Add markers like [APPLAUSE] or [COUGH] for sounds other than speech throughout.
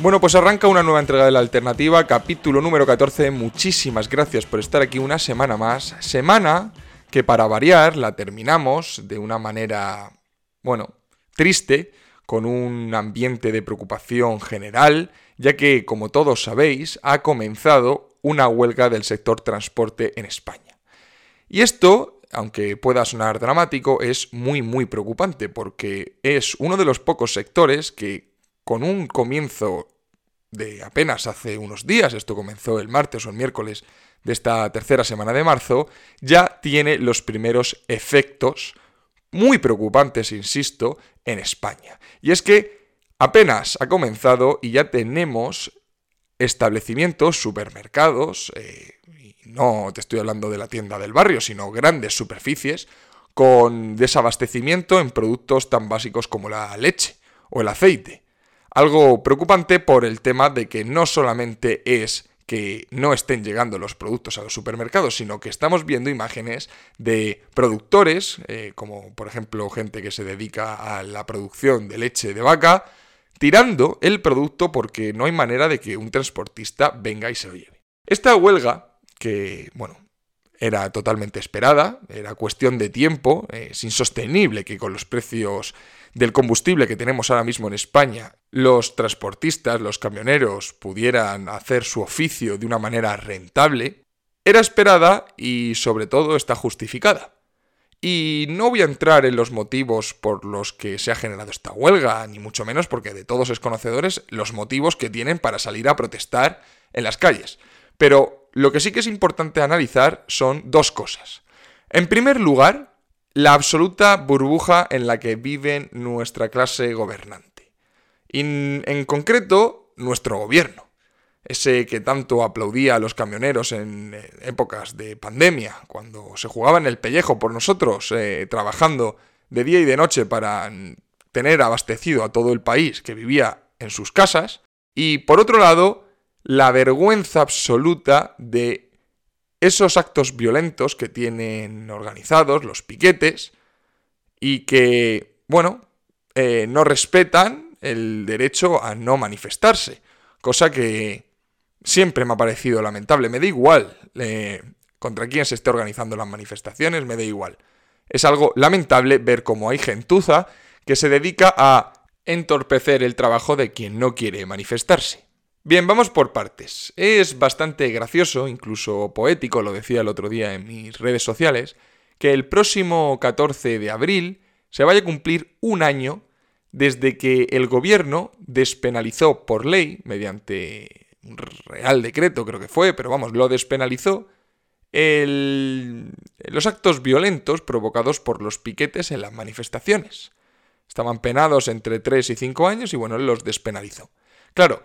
Bueno, pues arranca una nueva entrega de la alternativa, capítulo número 14. Muchísimas gracias por estar aquí una semana más. Semana que para variar la terminamos de una manera, bueno, triste, con un ambiente de preocupación general, ya que, como todos sabéis, ha comenzado una huelga del sector transporte en España. Y esto, aunque pueda sonar dramático, es muy muy preocupante porque es uno de los pocos sectores que con un comienzo de apenas hace unos días, esto comenzó el martes o el miércoles de esta tercera semana de marzo, ya tiene los primeros efectos muy preocupantes, insisto, en España. Y es que apenas ha comenzado y ya tenemos establecimientos, supermercados, eh, no te estoy hablando de la tienda del barrio, sino grandes superficies, con desabastecimiento en productos tan básicos como la leche o el aceite. Algo preocupante por el tema de que no solamente es que no estén llegando los productos a los supermercados, sino que estamos viendo imágenes de productores, eh, como por ejemplo gente que se dedica a la producción de leche de vaca, tirando el producto porque no hay manera de que un transportista venga y se lo lleve. Esta huelga, que bueno, era totalmente esperada, era cuestión de tiempo, es insostenible que con los precios del combustible que tenemos ahora mismo en España, los transportistas, los camioneros pudieran hacer su oficio de una manera rentable, era esperada y sobre todo está justificada. Y no voy a entrar en los motivos por los que se ha generado esta huelga, ni mucho menos porque de todos es conocedores los motivos que tienen para salir a protestar en las calles. Pero lo que sí que es importante analizar son dos cosas. En primer lugar, la absoluta burbuja en la que vive nuestra clase gobernante. Y en concreto, nuestro gobierno. Ese que tanto aplaudía a los camioneros en épocas de pandemia, cuando se jugaban el pellejo por nosotros, eh, trabajando de día y de noche para tener abastecido a todo el país que vivía en sus casas. Y por otro lado, la vergüenza absoluta de esos actos violentos que tienen organizados, los piquetes, y que, bueno, eh, no respetan el derecho a no manifestarse, cosa que siempre me ha parecido lamentable. Me da igual eh, contra quién se esté organizando las manifestaciones, me da igual. Es algo lamentable ver cómo hay gentuza que se dedica a entorpecer el trabajo de quien no quiere manifestarse. Bien, vamos por partes. Es bastante gracioso, incluso poético, lo decía el otro día en mis redes sociales, que el próximo 14 de abril se vaya a cumplir un año desde que el gobierno despenalizó por ley, mediante un real decreto creo que fue, pero vamos, lo despenalizó, los actos violentos provocados por los piquetes en las manifestaciones. Estaban penados entre 3 y 5 años y bueno, los despenalizó. Claro,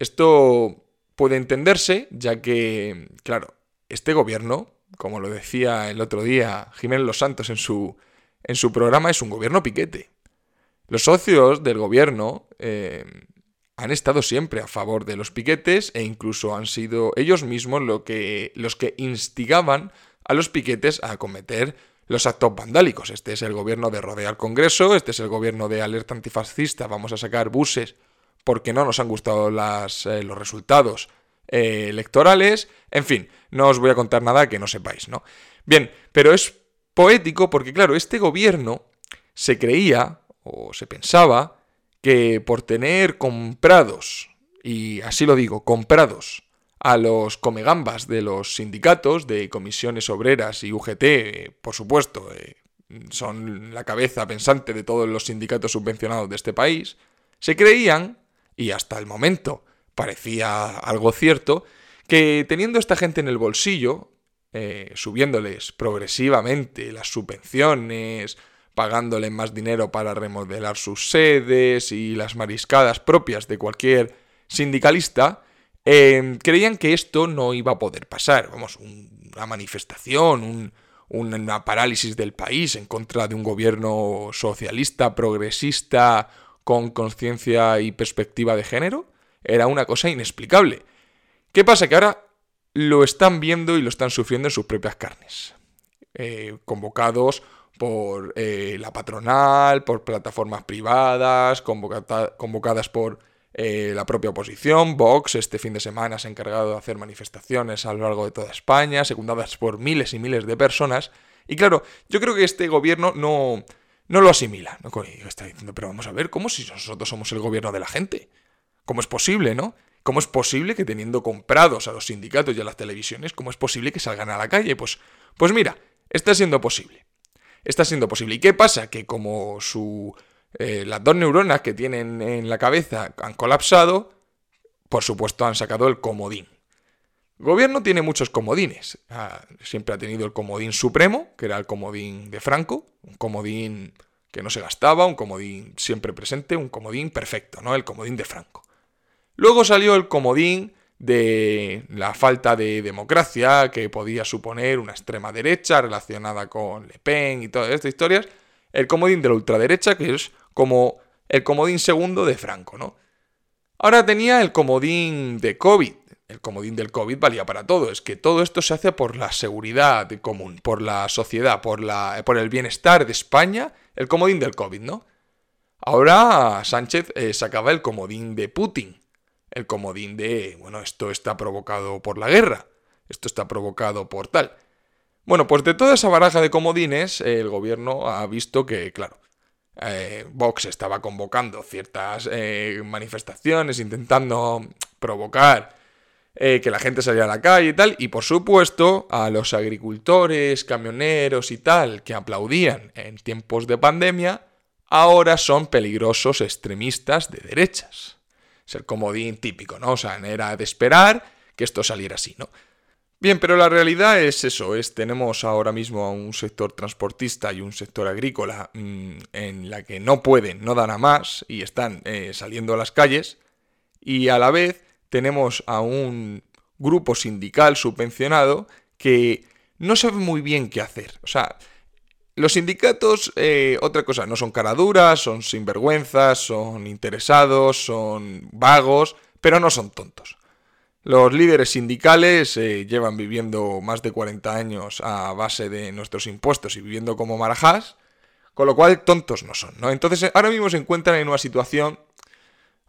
esto puede entenderse, ya que, claro, este gobierno, como lo decía el otro día Jiménez Los Santos en su, en su programa, es un gobierno piquete. Los socios del gobierno eh, han estado siempre a favor de los piquetes e incluso han sido ellos mismos lo que, los que instigaban a los piquetes a cometer los actos vandálicos. Este es el gobierno de rodear Congreso, este es el gobierno de alerta antifascista, vamos a sacar buses porque no nos han gustado eh, los resultados eh, electorales. En fin, no os voy a contar nada que no sepáis, ¿no? Bien, pero es poético porque, claro, este gobierno se creía o se pensaba que por tener comprados, y así lo digo, comprados a los comegambas de los sindicatos, de comisiones obreras y UGT, por supuesto, eh, son la cabeza pensante de todos los sindicatos subvencionados de este país, se creían y hasta el momento parecía algo cierto, que teniendo esta gente en el bolsillo, eh, subiéndoles progresivamente las subvenciones, pagándole más dinero para remodelar sus sedes y las mariscadas propias de cualquier sindicalista, eh, creían que esto no iba a poder pasar. Vamos, una manifestación, una parálisis del país en contra de un gobierno socialista, progresista, con conciencia y perspectiva de género, era una cosa inexplicable. ¿Qué pasa? Que ahora lo están viendo y lo están sufriendo en sus propias carnes. Eh, convocados por eh, la patronal, por plataformas privadas, convocadas por eh, la propia oposición. Vox este fin de semana se ha encargado de hacer manifestaciones a lo largo de toda España, secundadas por miles y miles de personas. Y claro, yo creo que este gobierno no, no lo asimila. ¿no? Está diciendo, pero vamos a ver, ¿cómo si nosotros somos el gobierno de la gente? ¿Cómo es posible, no? ¿Cómo es posible que teniendo comprados a los sindicatos y a las televisiones, cómo es posible que salgan a la calle? Pues, pues mira, está siendo posible. Está siendo posible. ¿Y qué pasa? Que como su, eh, las dos neuronas que tienen en la cabeza han colapsado, por supuesto han sacado el comodín. Gobierno tiene muchos comodines. Ah, siempre ha tenido el comodín supremo, que era el comodín de Franco, un comodín que no se gastaba, un comodín siempre presente, un comodín perfecto, ¿no? El comodín de Franco. Luego salió el comodín de la falta de democracia que podía suponer una extrema derecha relacionada con Le Pen y todas estas historias. El comodín de la ultraderecha, que es como el comodín segundo de Franco, ¿no? Ahora tenía el comodín de COVID. El comodín del COVID valía para todo. Es que todo esto se hace por la seguridad común, por la sociedad, por, la, por el bienestar de España. El comodín del COVID, ¿no? Ahora Sánchez eh, sacaba el comodín de Putin el comodín de, bueno, esto está provocado por la guerra, esto está provocado por tal. Bueno, pues de toda esa baraja de comodines, el gobierno ha visto que, claro, eh, Vox estaba convocando ciertas eh, manifestaciones, intentando provocar eh, que la gente saliera a la calle y tal, y por supuesto a los agricultores, camioneros y tal, que aplaudían en tiempos de pandemia, ahora son peligrosos extremistas de derechas. Es el comodín típico, ¿no? O sea, era de esperar que esto saliera así, ¿no? Bien, pero la realidad es eso, es tenemos ahora mismo a un sector transportista y un sector agrícola mm, en la que no pueden, no dan a más y están eh, saliendo a las calles y a la vez tenemos a un grupo sindical subvencionado que no sabe muy bien qué hacer. O sea, los sindicatos, eh, otra cosa, no son caraduras, son sinvergüenzas, son interesados, son vagos, pero no son tontos. Los líderes sindicales eh, llevan viviendo más de 40 años a base de nuestros impuestos y viviendo como marajás, con lo cual tontos no son, ¿no? Entonces ahora mismo se encuentran en una situación,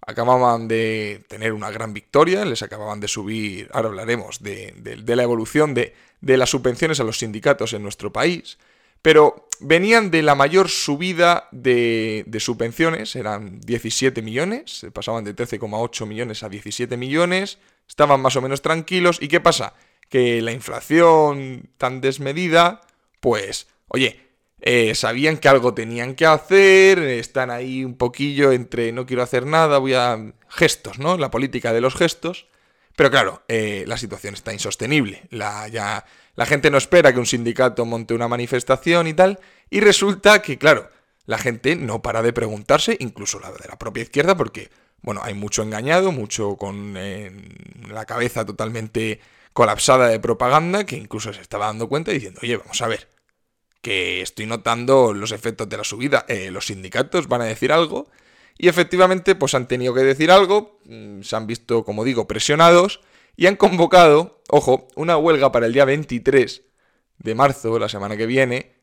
acababan de tener una gran victoria, les acababan de subir, ahora hablaremos de, de la evolución de, de las subvenciones a los sindicatos en nuestro país, pero venían de la mayor subida de, subvenciones, eran 17 millones, pasaban de 13,8 millones a 17 millones, estaban más o menos tranquilos. ¿Y qué pasa? Que la inflación tan desmedida, pues, oye, eh, sabían que algo tenían que hacer, están ahí un poquillo entre no quiero hacer nada, voy a gestos, ¿no? La política de los gestos. Pero claro, eh, la situación está insostenible. La, ya, la gente no espera que un sindicato monte una manifestación y tal. Y resulta que, claro, la gente no para de preguntarse, incluso la de la propia izquierda, porque, bueno, hay mucho engañado, mucho con la cabeza totalmente colapsada de propaganda, que incluso se estaba dando cuenta diciendo, oye, vamos a ver, que estoy notando los efectos de la subida. Eh, los sindicatos van a decir algo y efectivamente, pues han tenido que decir algo, mm, se han visto, como digo, presionados y han convocado, ojo, una huelga para el día 23 de marzo, la semana que viene,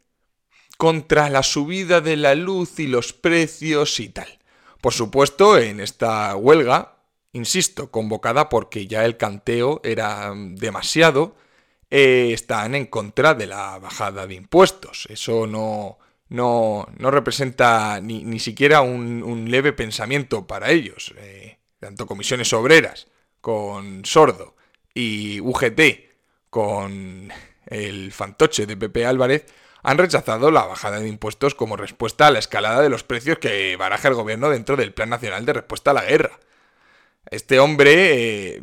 contra la subida de la luz y los precios y tal. Por supuesto, en esta huelga, insisto, convocada porque ya el canteo era demasiado, eh, están en contra de la bajada de impuestos. Eso no, no, no representa ni, ni siquiera un, leve pensamiento para ellos. Eh, tanto comisiones obreras con Sordo y UGT con el fantoche de Pepe Álvarez han rechazado la bajada de impuestos como respuesta a la escalada de los precios que baraja el gobierno dentro del Plan Nacional de Respuesta a la Guerra. Este hombre eh,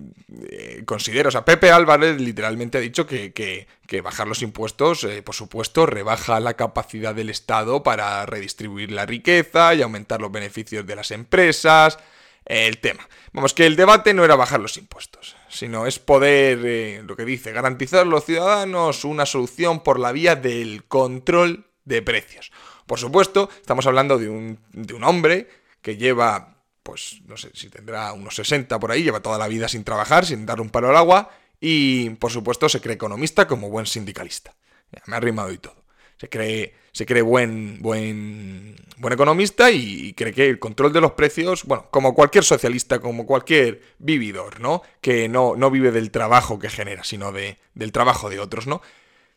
eh, considera, o sea, Pepe Álvarez literalmente ha dicho que, bajar los impuestos, eh, por supuesto, rebaja la capacidad del Estado para redistribuir la riqueza y aumentar los beneficios de las empresas. El tema. Vamos, que el debate no era bajar los impuestos, sino es poder, lo que dice, garantizar a los ciudadanos una solución por la vía del control de precios. Por supuesto, estamos hablando de un, de un hombre que lleva pues no sé si tendrá unos 60 por ahí, lleva toda la vida sin trabajar, sin dar un palo al agua y por supuesto se cree economista como buen sindicalista. me ha rimado y todo. Se cree, se cree buen, buen, buen economista y, cree que el control de los precios, bueno, como cualquier socialista, como cualquier vividor, ¿no? Que no, no vive del trabajo que genera, sino de, del trabajo de otros, ¿no?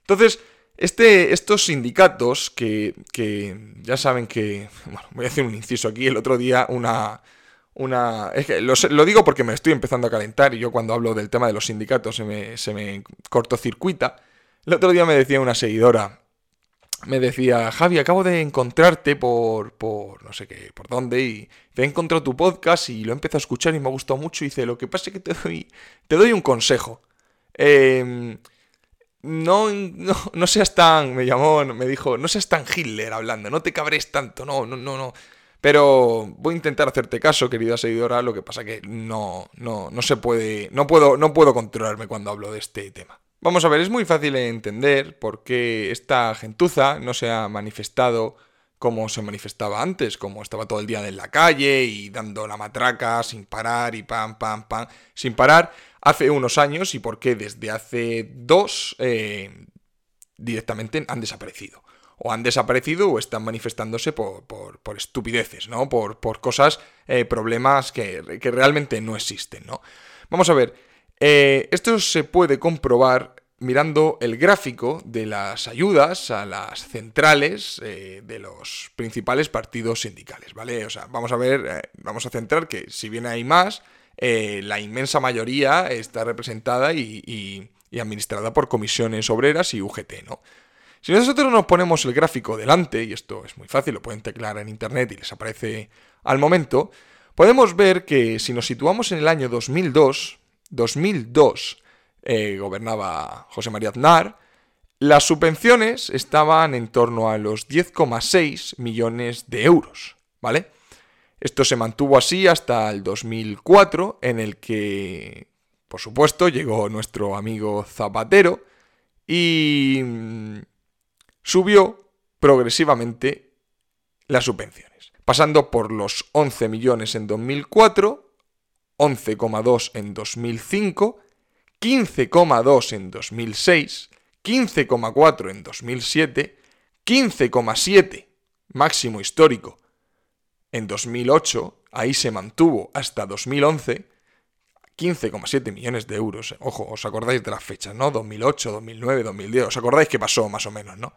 Entonces, este, estos sindicatos que, que ya saben que, [LAUGHS] bueno, voy a hacer un inciso aquí, el otro día una, una... Es que lo, digo porque me estoy empezando a calentar y yo cuando hablo del tema de los sindicatos se me, se me cortocircuita. El otro día me decía una seguidora, me decía, Javi, acabo de encontrarte por, por no sé qué, por dónde, y te he encontrado tu podcast y lo he empezado a escuchar y me ha gustado mucho. Y dice, lo que pasa es que te doy, te doy un consejo. Em, no, no, no, seas tan, me llamó, me dijo, no seas tan Hitler hablando, no te cabres tanto, no, no, no, no. Pero voy a intentar hacerte caso, querida seguidora, lo que pasa que no, no, no se puede, no puedo, no puedo controlarme cuando hablo de este tema. Vamos a ver, es muy fácil entender por qué esta gentuza no se ha manifestado como se manifestaba antes, como estaba todo el día en la calle y dando la matraca sin parar y pam, pam, pam, sin parar, hace unos años y por qué desde hace dos eh, directamente han desaparecido o han desaparecido o están manifestándose por, por, estupideces, ¿no? Por, por cosas, eh, problemas que, realmente no existen, ¿no? Vamos a ver, eh, esto se puede comprobar mirando el gráfico de las ayudas a las centrales eh, de los principales partidos sindicales, ¿vale? O sea, vamos a ver, vamos a centrar que si bien hay más, la inmensa mayoría está representada y, y administrada por comisiones obreras y UGT, ¿no? Si nosotros nos ponemos el gráfico delante, y esto es muy fácil, lo pueden teclar en internet y les aparece al momento, podemos ver que si nos situamos en el año 2002, 2002 eh, gobernaba José María Aznar, las subvenciones estaban en torno a los 10,6 millones de euros, ¿vale? Esto se mantuvo así hasta el 2004, en el que, por supuesto, llegó nuestro amigo Zapatero y subió progresivamente las subvenciones, pasando por los 11 millones en 2004, 11,2 en 2005, 15,2 en 2006, 15,4 en 2007, 15,7 máximo histórico en 2008, ahí se mantuvo hasta 2011, 15,7 millones de euros. Ojo, os acordáis de las fechas, ¿no? 2008, 2009, 2010, os acordáis que pasó más o menos, ¿no?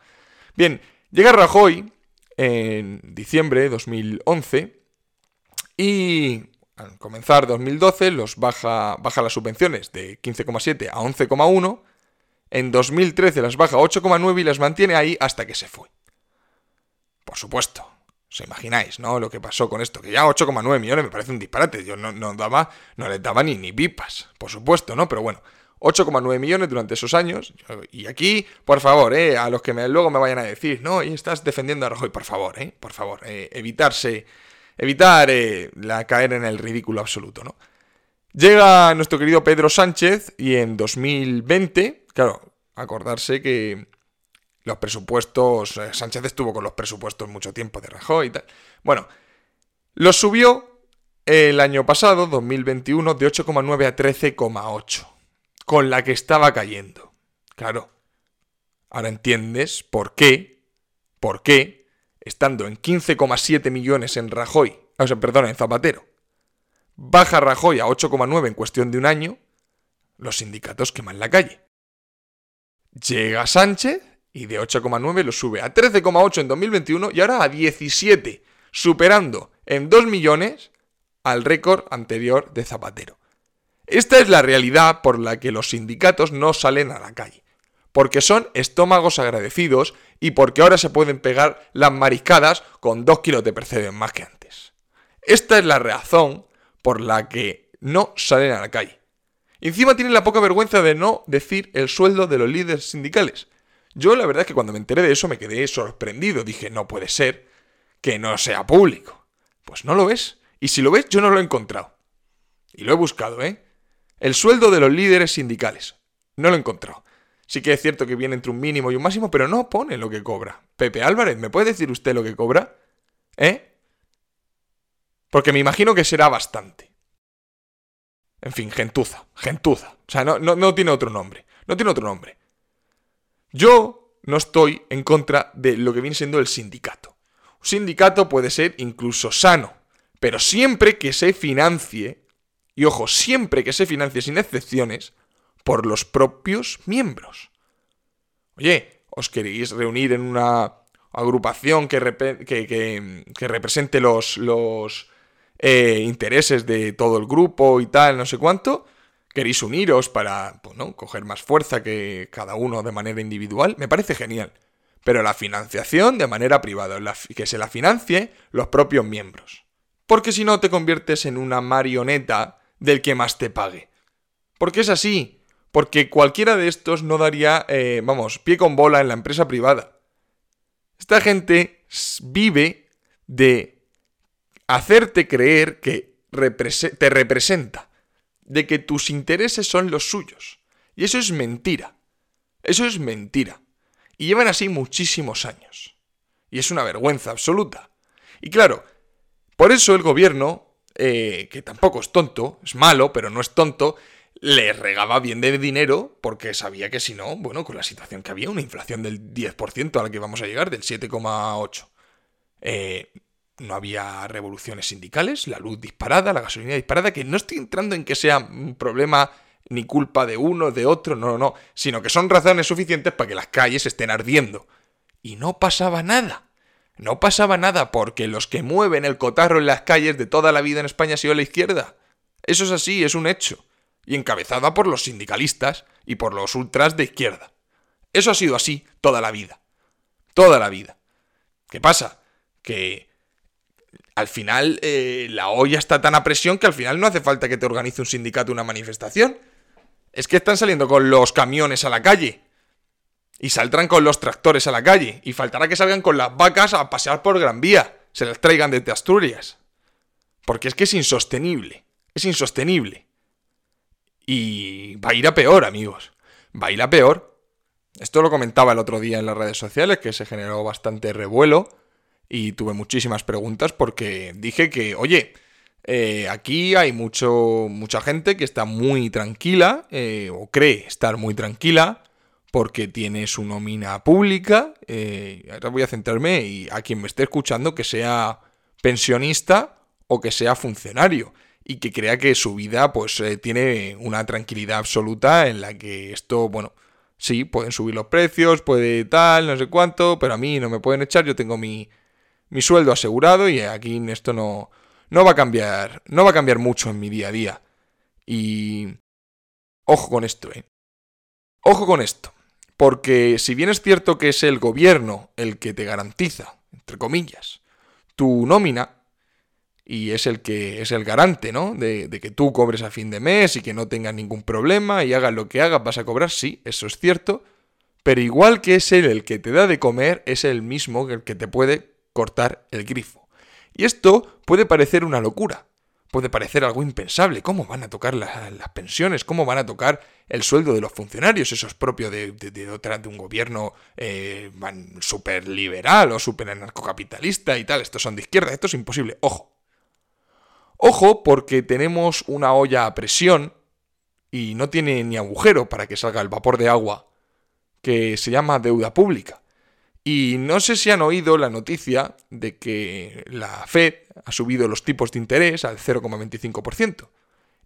Bien, llega Rajoy en diciembre de 2011 y al comenzar 2012 los baja, baja las subvenciones de 15,7 a 11,1. En 2013 las baja a 8,9 y las mantiene ahí hasta que se fue. Por supuesto, os imagináis, ¿no? Lo que pasó con esto, que ya 8,9 millones me parece un disparate. Yo no, no daba, no les daba ni, ni pipas, por supuesto, ¿no? Pero bueno, 8,9 millones durante esos años. Y aquí, por favor, eh, a los que me, luego me vayan a decir, no, y estás defendiendo a Rajoy, por favor, eh, por favor, eh, evitarse, evitar eh, la, caer en el ridículo absoluto, ¿no? Llega nuestro querido Pedro Sánchez y en 2020, claro, acordarse que los presupuestos, Sánchez estuvo con los presupuestos mucho tiempo de Rajoy y tal. Bueno, los subió el año pasado, 2021, de 8,9 a 13,8 con la que estaba cayendo. Claro. Ahora entiendes por qué, por qué, estando en 15,7 millones en Rajoy, o sea, perdón, en Zapatero, baja Rajoy a 8,9 en cuestión de un año, los sindicatos queman la calle. Llega Sánchez y de 8,9 lo sube a 13,8 en 2021 y ahora a 17, superando en 2 millones al récord anterior de Zapatero. Esta es la realidad por la que los sindicatos no salen a la calle. Porque son estómagos agradecidos y porque ahora se pueden pegar las mariscadas con dos kilos de percebe más que antes. Esta es la razón por la que no salen a la calle. Encima tienen la poca vergüenza de no decir el sueldo de los líderes sindicales. Yo la verdad es que cuando me enteré de eso me quedé sorprendido. Dije, no puede ser que no sea público. Pues no lo es. Y si lo ves, yo no lo he encontrado. Y lo he buscado, ¿eh? El sueldo de los líderes sindicales. No lo he encontrado. Sí que es cierto que viene entre un mínimo y un máximo, pero no pone lo que cobra. Pepe Álvarez, ¿me puede decir usted lo que cobra? ¿Eh? Porque me imagino que será bastante. En fin, gentuza, gentuza. O sea, no, no, no tiene otro nombre. No tiene otro nombre. Yo no estoy en contra de lo que viene siendo el sindicato. Un sindicato puede ser incluso sano, pero siempre que se financie, y ojo, siempre que se financie sin excepciones, por los propios miembros. Oye, ¿os queréis reunir en una agrupación que, que, represente los, los eh, intereses de todo el grupo y tal, no sé cuánto? queréis uniros para, pues, coger más fuerza que cada uno de manera individual, me parece genial. Pero la financiación de manera privada, que se la financie los propios miembros. Porque si no te conviertes en una marioneta del que más te pague. Porque es así. Porque cualquiera de estos no daría, eh, vamos, pie con bola en la empresa privada. Esta gente vive de hacerte creer que te representa de que tus intereses son los suyos. Y eso es mentira. Eso es mentira. Y llevan así muchísimos años. Y es una vergüenza absoluta. Y claro, por eso el gobierno, eh, que tampoco es tonto, es malo, pero no es tonto, le regaba bien de dinero porque sabía que si no, bueno, con la situación que había, una inflación del 10% a la que vamos a llegar, del 7,8%. Eh, no había revoluciones sindicales, la luz disparada, la gasolina disparada, que no estoy entrando en que sea un problema ni culpa de uno, de otro, no, no, no, sino que son razones suficientes para que las calles estén ardiendo. Y no pasaba nada. No pasaba nada porque los que mueven el cotarro en las calles de toda la vida en España ha sido la izquierda. Eso es así, es un hecho. Y encabezada por los sindicalistas y por los ultras de izquierda. Eso ha sido así toda la vida. Toda la vida. ¿Qué pasa? Que al final eh, la olla está tan a presión que al final no hace falta que te organice un sindicato una manifestación. Es que están saliendo con los camiones a la calle. Y saldrán con los tractores a la calle. Y faltará que salgan con las vacas a pasear por Gran Vía. Se las traigan desde Asturias. Porque es que es insostenible. Es insostenible. Y va a ir a peor, amigos. Va a ir a peor. Esto lo comentaba el otro día en las redes sociales, que se generó bastante revuelo y tuve muchísimas preguntas porque dije que, oye, eh, aquí hay mucho, mucha gente que está muy tranquila eh, o cree estar muy tranquila porque tiene su nómina pública. Eh, ahora voy a centrarme y a quien me esté escuchando que sea pensionista o que sea funcionario y que crea que su vida pues tiene una tranquilidad absoluta en la que esto, bueno, sí, pueden subir los precios, puede tal, no sé cuánto, pero a mí no me pueden echar, yo tengo mi, mi sueldo asegurado y aquí esto no, no va a cambiar, no va a cambiar mucho en mi día a día. Y ojo con esto, ¿eh? Ojo con esto, porque si bien es cierto que es el gobierno el que te garantiza, entre comillas, tu nómina, y es el que es el garante, ¿no? De, que tú cobres a fin de mes y que no tengas ningún problema y hagas lo que hagas, vas a cobrar, sí, eso es cierto, pero igual que es él el que te da de comer, es el mismo el que te puede cortar el grifo. Y esto puede parecer una locura, puede parecer algo impensable. ¿Cómo van a tocar las pensiones? ¿Cómo van a tocar el sueldo de los funcionarios? Eso es propio de, de, un gobierno eh, súper liberal o súper anarcocapitalista y tal. Estos son de izquierda, esto es imposible. Ojo. Ojo porque tenemos una olla a presión y no tiene ni agujero para que salga el vapor de agua que se llama deuda pública. Y no sé si han oído la noticia de que la Fed ha subido los tipos de interés al 0,25%.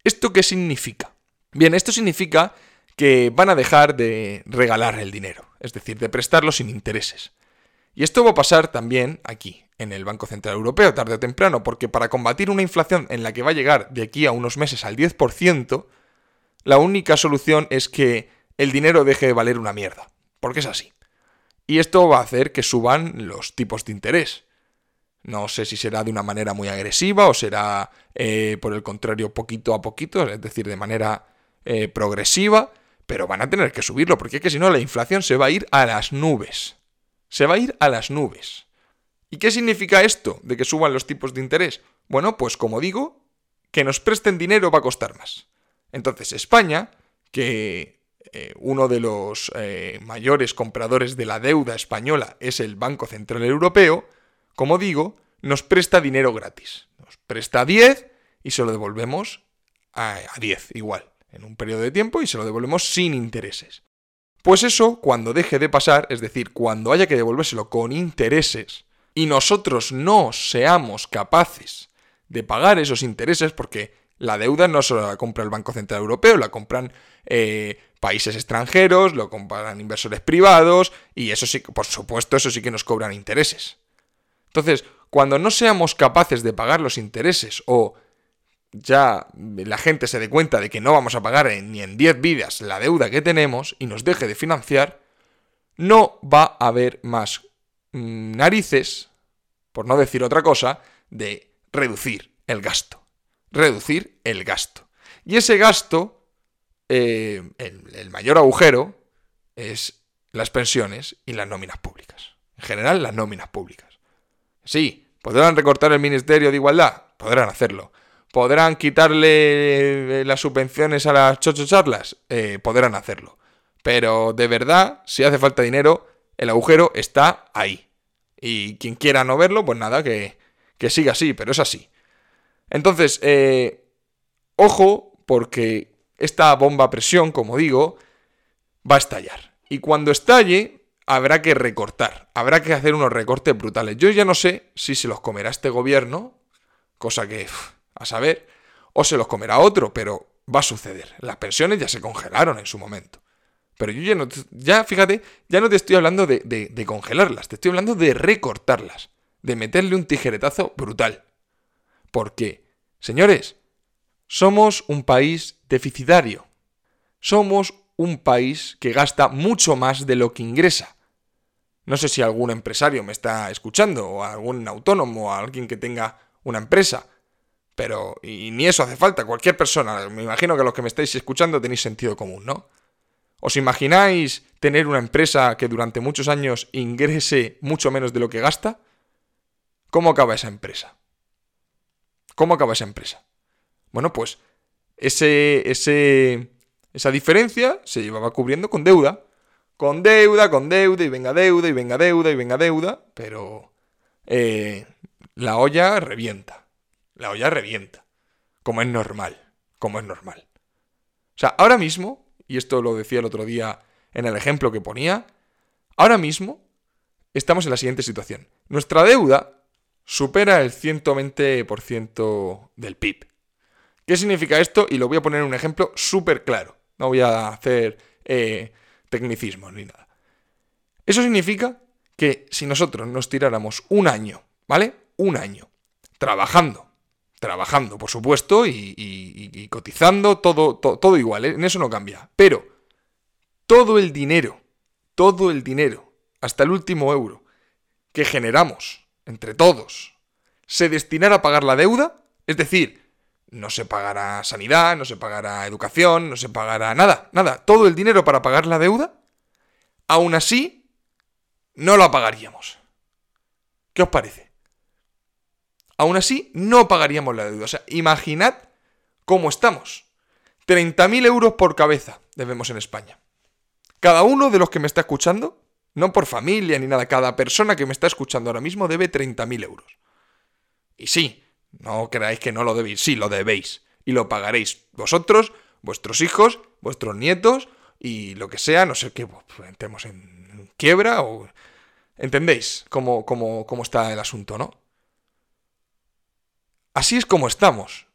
¿Esto qué significa? Bien, esto significa que van a dejar de regalar el dinero, es decir, de prestarlo sin intereses. Y esto va a pasar también aquí, en el Banco Central Europeo, tarde o temprano, porque para combatir una inflación en la que va a llegar de aquí a unos meses al 10%, la única solución es que el dinero deje de valer una mierda, porque es así. Y esto va a hacer que suban los tipos de interés. No sé si será de una manera muy agresiva o será, eh, por el contrario, poquito a poquito, es decir, de manera eh, progresiva, pero van a tener que subirlo, porque es que si no la inflación se va a ir a las nubes. Se va a ir a las nubes. ¿Y qué significa esto de que suban los tipos de interés? Bueno, pues como digo, que nos presten dinero va a costar más. Entonces España, que eh, uno de los mayores compradores de la deuda española es el Banco Central Europeo, como digo, nos presta dinero gratis. Nos presta 10 y se lo devolvemos a, a 10 igual, en un periodo de tiempo y se lo devolvemos sin intereses. Pues eso, cuando deje de pasar, es decir, cuando haya que devolvérselo con intereses, y nosotros no seamos capaces de pagar esos intereses, porque la deuda no solo la compra el Banco Central Europeo, la compran eh, países extranjeros, lo compran inversores privados, y eso sí, por supuesto, eso sí que nos cobran intereses. Entonces, cuando no seamos capaces de pagar los intereses o ya la gente se dé cuenta de que no vamos a pagar ni en 10 vidas la deuda que tenemos y nos deje de financiar, no va a haber más mm, narices, por no decir otra cosa, de reducir el gasto. Reducir el gasto. Y ese gasto, eh, el, mayor agujero, es las pensiones y las nóminas públicas. En general, las nóminas públicas. Sí, ¿podrán recortar el Ministerio de Igualdad? Podrán hacerlo. ¿Podrán quitarle eh, las subvenciones a las chochocharlas? Eh, podrán hacerlo. Pero de verdad, si hace falta dinero, el agujero está ahí. Y quien quiera no verlo, pues nada, que, que siga así, pero es así. Entonces, eh, ojo, porque esta bomba a presión, como digo, va a estallar. Y cuando estalle, habrá que recortar, habrá que hacer unos recortes brutales. Yo ya no sé si se los comerá este gobierno, cosa que a saber, o se los comerá otro, pero va a suceder. Las pensiones ya se congelaron en su momento. Pero yo ya no, ya fíjate, ya no te estoy hablando de, de congelarlas, te estoy hablando de recortarlas de meterle un tijeretazo brutal. Porque, señores, somos un país deficitario. Somos un país que gasta mucho más de lo que ingresa. No sé si algún empresario me está escuchando, o algún autónomo, o alguien que tenga una empresa. Pero, y ni eso hace falta, cualquier persona. Me imagino que los que me estáis escuchando tenéis sentido común, ¿no? ¿Os imagináis tener una empresa que durante muchos años ingrese mucho menos de lo que gasta? ¿Cómo acaba esa empresa? ¿Cómo acaba esa empresa? Bueno, pues ese, ese, esa diferencia se llevaba cubriendo con deuda. Con deuda, con deuda, y venga deuda, y venga deuda, y venga deuda, pero eh, la olla revienta. La olla revienta. Como es normal. Como es normal. O sea, ahora mismo, y esto lo decía el otro día en el ejemplo que ponía, ahora mismo estamos en la siguiente situación. Nuestra deuda supera el 120% del PIB. ¿Qué significa esto? Y lo voy a poner en un ejemplo súper claro. No voy a hacer eh, tecnicismos ni nada. Eso significa que si nosotros nos tiráramos un año, ¿vale? Un año, trabajando, trabajando, por supuesto, y, cotizando, todo, todo igual, ¿eh? en eso no cambia. Pero todo el dinero, todo el dinero, hasta el último euro que generamos entre todos, se destinara a pagar la deuda, es decir, no se pagará sanidad, no se pagará educación, no se pagará nada, nada, todo el dinero para pagar la deuda, aún así, no la pagaríamos. ¿Qué os parece? Aún así, no pagaríamos la deuda. O sea, imaginad cómo estamos. 30.000 euros por cabeza debemos en España. Cada uno de los que me está escuchando no por familia ni nada. Cada persona que me está escuchando ahora mismo debe 30.000 euros. Y sí, no creáis que no lo debéis. Sí, lo debéis. Y lo pagaréis vosotros, vuestros hijos, vuestros nietos y lo que sea. No sé qué, pues, entremos en quiebra o... ¿Entendéis cómo, cómo, cómo está el asunto, no? Así es como estamos.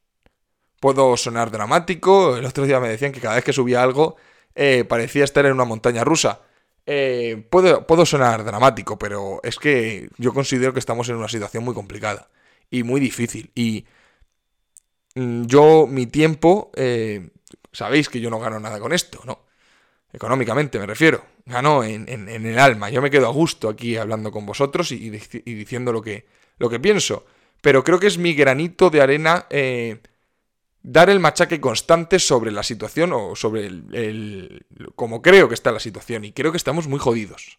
Puedo sonar dramático. El otro día me decían que cada vez que subía algo eh, parecía estar en una montaña rusa. Eh, puedo, sonar dramático, pero es que yo considero que estamos en una situación muy complicada y muy difícil. Y mm, yo, mi tiempo, eh, sabéis que yo no gano nada con esto, ¿no? Económicamente me refiero. Gano en, el alma. Yo me quedo a gusto aquí hablando con vosotros y, diciendo lo que, lo que pienso. Pero creo que es mi granito de arena eh, dar el machaque constante sobre la situación o sobre el, el, como creo que está la situación. Y creo que estamos muy jodidos.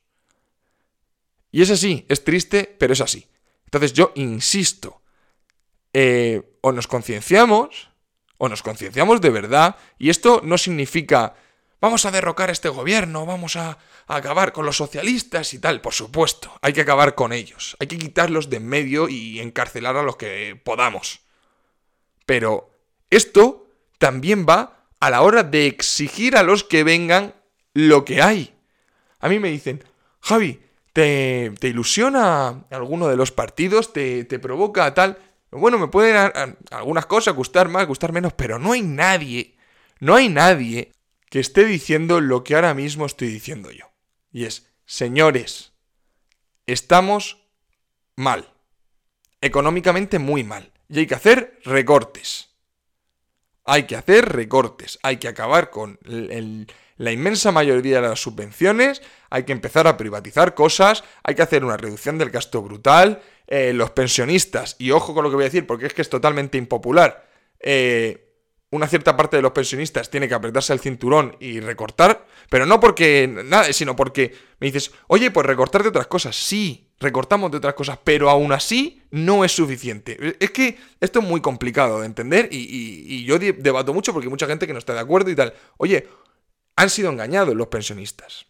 Y es así, es triste, pero es así. Entonces yo insisto, eh, o nos concienciamos, o nos concienciamos de verdad, y esto no significa vamos a derrocar este gobierno, vamos a, a, acabar con los socialistas y tal. Por supuesto, hay que acabar con ellos, hay que quitarlos de en medio y encarcelar a los que podamos. Pero esto también va a la hora de exigir a los que vengan lo que hay. A mí me dicen, Javi, ¿te, te ilusiona alguno de los partidos? ¿Te, te provoca tal? Bueno, me pueden algunas cosas gustar más, gustar menos, pero no hay nadie, no hay nadie que esté diciendo lo que ahora mismo estoy diciendo yo. Y es, señores, estamos mal, económicamente muy mal, y hay que hacer recortes. Hay que hacer recortes, hay que acabar con la inmensa mayoría de las subvenciones, hay que empezar a privatizar cosas, hay que hacer una reducción del gasto brutal, eh, los pensionistas, y ojo con lo que voy a decir porque es que es totalmente impopular, eh, una cierta parte de los pensionistas tiene que apretarse el cinturón y recortar, pero no porque nada, sino porque me dices, oye, pues recortar de otras cosas, sí, recortamos de otras cosas, pero aún así no es suficiente. Es que esto es muy complicado de entender y, y yo debato mucho porque hay mucha gente que no está de acuerdo y tal. Oye, han sido engañados los pensionistas.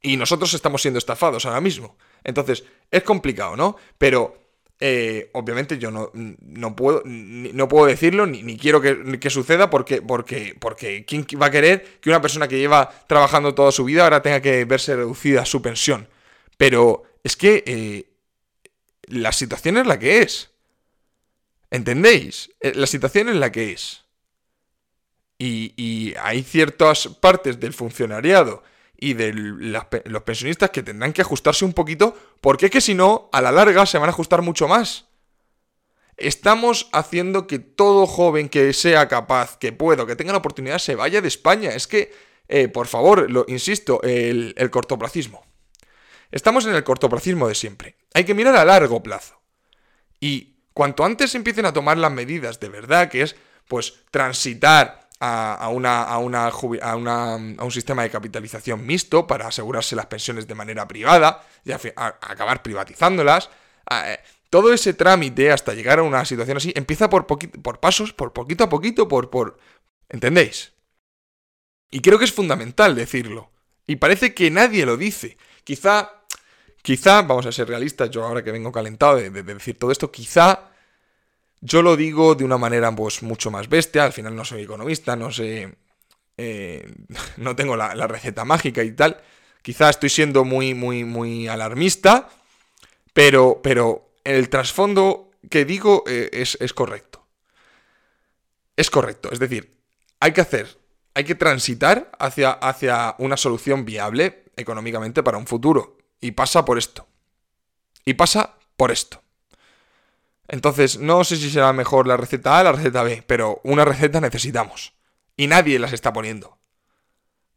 Y nosotros estamos siendo estafados ahora mismo. Entonces, es complicado, ¿no? Pero eh, obviamente yo no, no, puedo, no puedo decirlo ni, quiero que, suceda porque, porque, porque ¿quién va a querer que una persona que lleva trabajando toda su vida ahora tenga que verse reducida su pensión? Pero es que eh, la situación es la que es. ¿Entendéis? Eh, la situación es la que es. Y, y hay ciertas partes del funcionariado y de los pensionistas que tendrán que ajustarse un poquito, porque es que si no, a la larga se van a ajustar mucho más. Estamos haciendo que todo joven que sea capaz, que pueda, que tenga la oportunidad, se vaya de España. Es que, eh, por favor, lo insisto, el, el cortoplacismo. Estamos en el cortoplacismo de siempre. Hay que mirar a largo plazo. Y cuanto antes empiecen a tomar las medidas de verdad, que es, pues, transitar a, una, a, una, a, una, a, un sistema de capitalización mixto para asegurarse las pensiones de manera privada y acabar privatizándolas. Eh, todo ese trámite hasta llegar a una situación así empieza por, por pasos, por poquito a poquito, por, por... ¿Entendéis? Y creo que es fundamental decirlo. Y parece que nadie lo dice. Quizá, quizá, vamos a ser realistas, yo ahora que vengo calentado de decir todo esto, quizá yo lo digo de una manera pues mucho más bestia, al final no soy economista, no sé, eh, [LAUGHS] no tengo la, receta mágica y tal. Quizá estoy siendo muy, muy, muy alarmista, pero, pero el trasfondo que digo eh, es, es correcto. Es correcto, es decir, hay que hacer, hay que transitar hacia, hacia una solución viable económicamente para un futuro. Y pasa por esto. Y pasa por esto. Entonces, no sé si será mejor la receta A o la receta B, pero una receta necesitamos. Y nadie las está poniendo.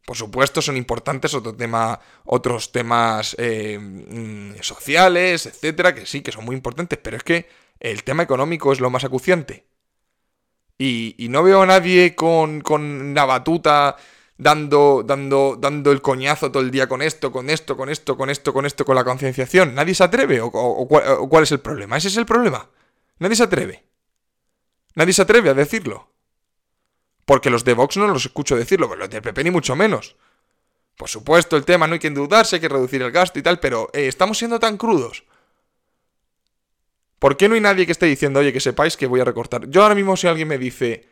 Por supuesto, son importantes otro tema, otros temas eh, mm, sociales, etcétera, que sí, que son muy importantes, pero es que el tema económico es lo más acuciante. Y, no veo a nadie con, con una batuta dando, dando, dando el coñazo todo el día con esto, con esto, con esto, con esto, con esto, con la concienciación. ¿Nadie se atreve? ¿O, cuál es el problema? ¿Ese es el problema? Nadie se atreve. Nadie se atreve a decirlo. Porque los de Vox no los escucho decirlo, pero los de PP ni mucho menos. Por supuesto, el tema no hay que endeudarse, hay que reducir el gasto y tal, pero eh, estamos siendo tan crudos. ¿Por qué no hay nadie que esté diciendo, oye, que sepáis que voy a recortar? Yo ahora mismo si alguien me dice,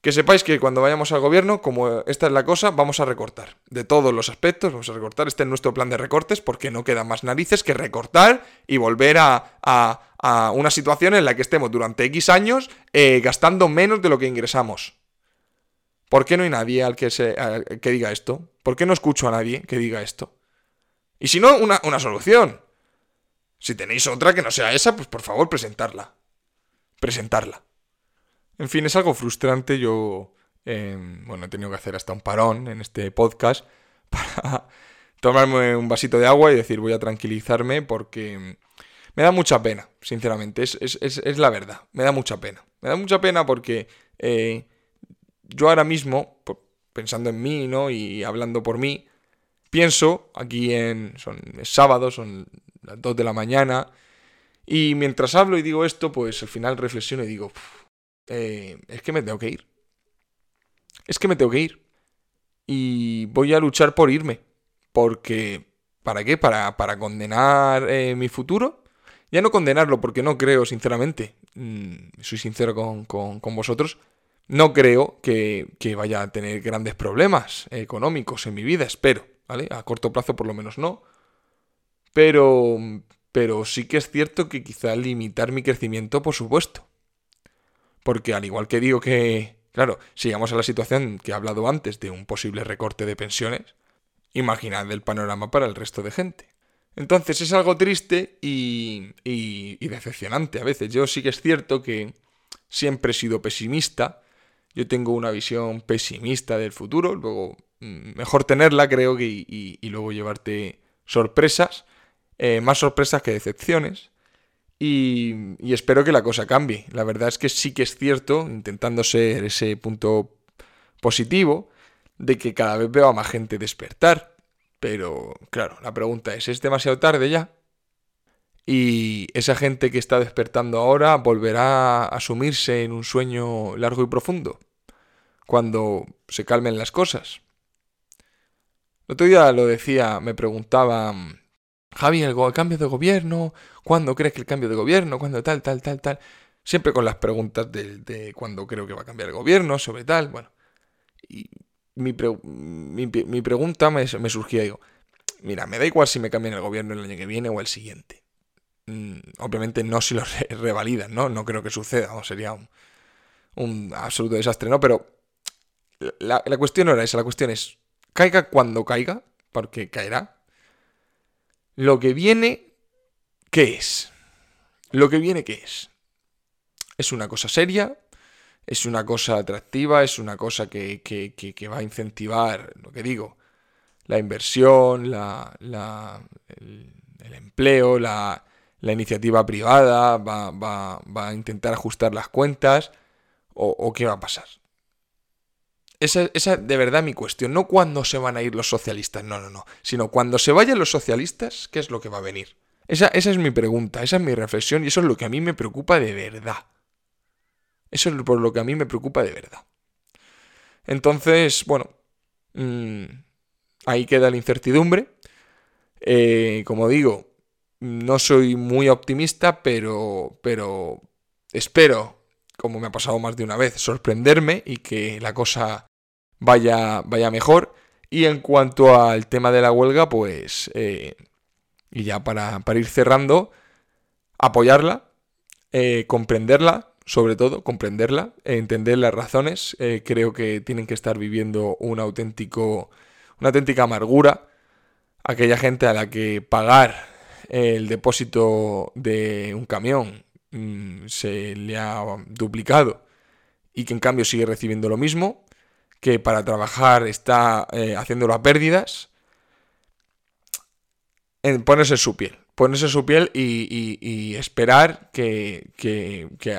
que sepáis que cuando vayamos al gobierno, como esta es la cosa, vamos a recortar. De todos los aspectos, vamos a recortar. Este es nuestro plan de recortes porque no queda más narices que recortar y volver a, a, una situación en la que estemos durante X años eh, gastando menos de lo que ingresamos. ¿Por qué no hay nadie al que, se, que diga esto? ¿Por qué no escucho a nadie que diga esto? Y si no, una, una solución. Si tenéis otra que no sea esa, pues por favor presentarla. Presentarla. En fin, es algo frustrante. Yo, em, bueno, he tenido que hacer hasta un parón en este podcast [LAUGHS] para tomarme un vasito de agua y decir voy a tranquilizarme porque, Me da mucha pena, sinceramente, es, es, la verdad, me da mucha pena. Me da mucha pena porque eh, yo ahora mismo, pensando en mí, ¿no? Y hablando por mí, pienso, aquí en... son sábado, son las 2 de la mañana, y mientras hablo y digo esto, pues al final reflexiono y digo, eh, es que me tengo que ir. Es que me tengo que ir. Y voy a luchar por irme. Porque, ¿para qué? ¿Para, para condenar eh, mi futuro? Ya no condenarlo porque no creo, sinceramente. Mm, soy sincero con, con, vosotros. No creo que, que, vaya a tener grandes problemas económicos en mi vida, espero, ¿vale? A corto plazo por lo menos no. Pero, pero sí que es cierto que quizá limitar mi crecimiento, por supuesto. Porque al igual que digo que, claro, si llegamos a la situación que he hablado antes de un posible recorte de pensiones, imaginad el panorama para el resto de gente. Entonces es algo triste y, decepcionante a veces. Yo sí que es cierto que siempre he sido pesimista. Yo tengo una visión pesimista del futuro. Luego, mm, mejor tenerla, creo y luego llevarte sorpresas. Eh, más sorpresas que decepciones. Y, espero que la cosa cambie. La verdad es que sí que es cierto, intentando ser ese punto positivo, de que cada vez veo a más gente despertar. Pero, claro, la pregunta es, ¿es demasiado tarde ya? Y esa gente que está despertando ahora volverá a sumirse en un sueño largo y profundo, cuando se calmen las cosas. El otro día lo decía, me preguntaba Javi, el, cambio de gobierno, ¿cuándo crees que el cambio de gobierno? ¿Cuándo tal, tal, tal, tal? Siempre con las preguntas de, de cuándo creo que va a cambiar el gobierno, sobre tal, bueno. Y mi, pregunta me, me, surgía, digo, mira, me da igual si me cambian el gobierno el año que viene o el siguiente. Mm, obviamente no si lo revalidan, ¿no? No creo que suceda, o sería un, absoluto desastre, ¿no? Pero la, cuestión era esa, la cuestión es, caiga cuando caiga, porque caerá, lo que viene, ¿qué es? Lo que viene, ¿qué es? ¿Es una cosa seria? ¿Es una cosa atractiva? ¿Es una cosa que, va a incentivar, lo que digo, la inversión, la, el, empleo, la, iniciativa privada? Va, va, a intentar ajustar las cuentas? ¿O, qué va a pasar? Esa, esa de verdad mi cuestión. No cuándo se van a ir los socialistas, no, no, no. Sino cuando se vayan los socialistas, ¿qué es lo que va a venir? Esa, esa es mi pregunta, esa es mi reflexión y eso es lo que a mí me preocupa de verdad. Eso es por lo que a mí me preocupa de verdad. Entonces, bueno, mm, ahí queda la incertidumbre. Eh, como digo, no soy muy optimista, pero, pero espero, como me ha pasado más de una vez, sorprenderme y que la cosa vaya, vaya mejor. Y en cuanto al tema de la huelga, pues, eh, y ya para, ir cerrando, apoyarla, eh, comprenderla, sobre todo, comprenderla, entender las razones. Eh, creo que tienen que estar viviendo un auténtico, una auténtica amargura. Aquella gente a la que pagar el depósito de un camión mm, se le ha duplicado y que en cambio sigue recibiendo lo mismo que para trabajar está eh, haciéndolo a pérdidas, en ponerse su piel. Ponerse su piel y, esperar que,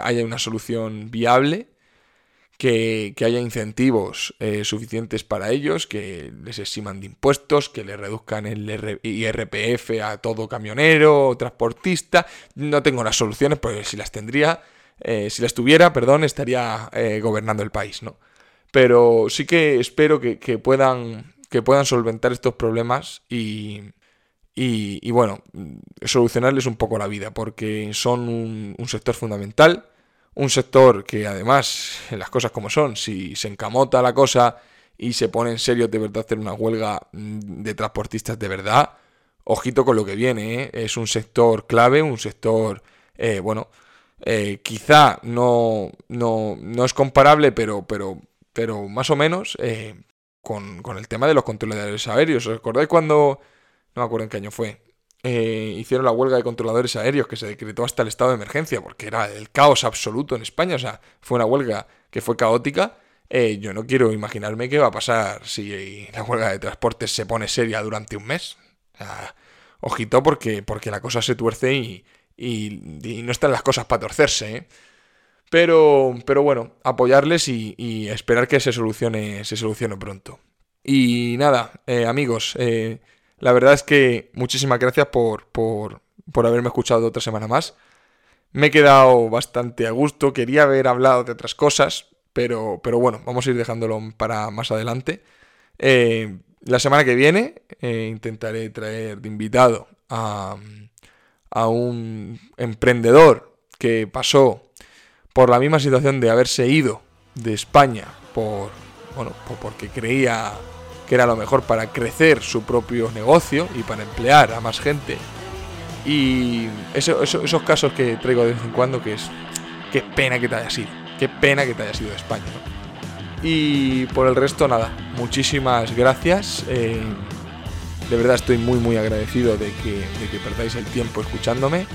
haya una solución viable, que, haya incentivos eh, suficientes para ellos, que les eximan de impuestos, que le reduzcan el IRPF a todo camionero o transportista. No tengo las soluciones, porque si las tendría, eh, si las tuviera, perdón, estaría gobernando el país, ¿no? Pero sí que espero que, puedan, que puedan solventar estos problemas y, y, bueno, solucionarles un poco la vida, porque son un, sector fundamental, un sector que además, las cosas como son, si se encamota la cosa y se pone en serio de verdad hacer una huelga de transportistas de verdad, ojito con lo que viene, ¿eh? es un sector clave, un sector, eh, bueno, eh, quizá no, no, no, es comparable, pero, pero pero más o menos eh, con, el tema de los controladores aéreos. ¿Os acordáis cuando, no me acuerdo en qué año fue, eh, hicieron la huelga de controladores aéreos que se decretó hasta el estado de emergencia, porque era el caos absoluto en España, o sea, fue una huelga que fue caótica. Eh, yo no quiero imaginarme qué va a pasar si la huelga de transportes se pone seria durante un mes. ojito porque, porque la cosa se tuerce y, y, no están las cosas para torcerse, ¿eh? Pero, pero bueno, apoyarles y, esperar que se solucione, se solucione pronto. Y nada, eh, amigos, eh, la verdad es que muchísimas gracias por, por, por haberme escuchado otra semana más. Me he quedado bastante a gusto, quería haber hablado de otras cosas, pero, pero bueno, vamos a ir dejándolo para más adelante. Eh, la semana que viene intentaré traer de invitado a, a un emprendedor que pasó por la misma situación de haberse ido de España por, bueno, porque creía que era lo mejor para crecer su propio negocio y para emplear a más gente. Y esos casos que traigo de vez en cuando, que es, qué pena que te haya sido, qué pena que te haya sido de España. Y por el resto, nada, muchísimas gracias. Eh, de verdad estoy muy muy agradecido de que, de que perdáis el tiempo escuchándome,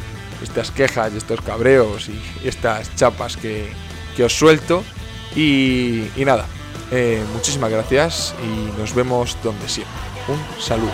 estas quejas y estos cabreos y estas chapas que, que os suelto. Y, nada, eh, muchísimas gracias y nos vemos donde siempre. Un saludo.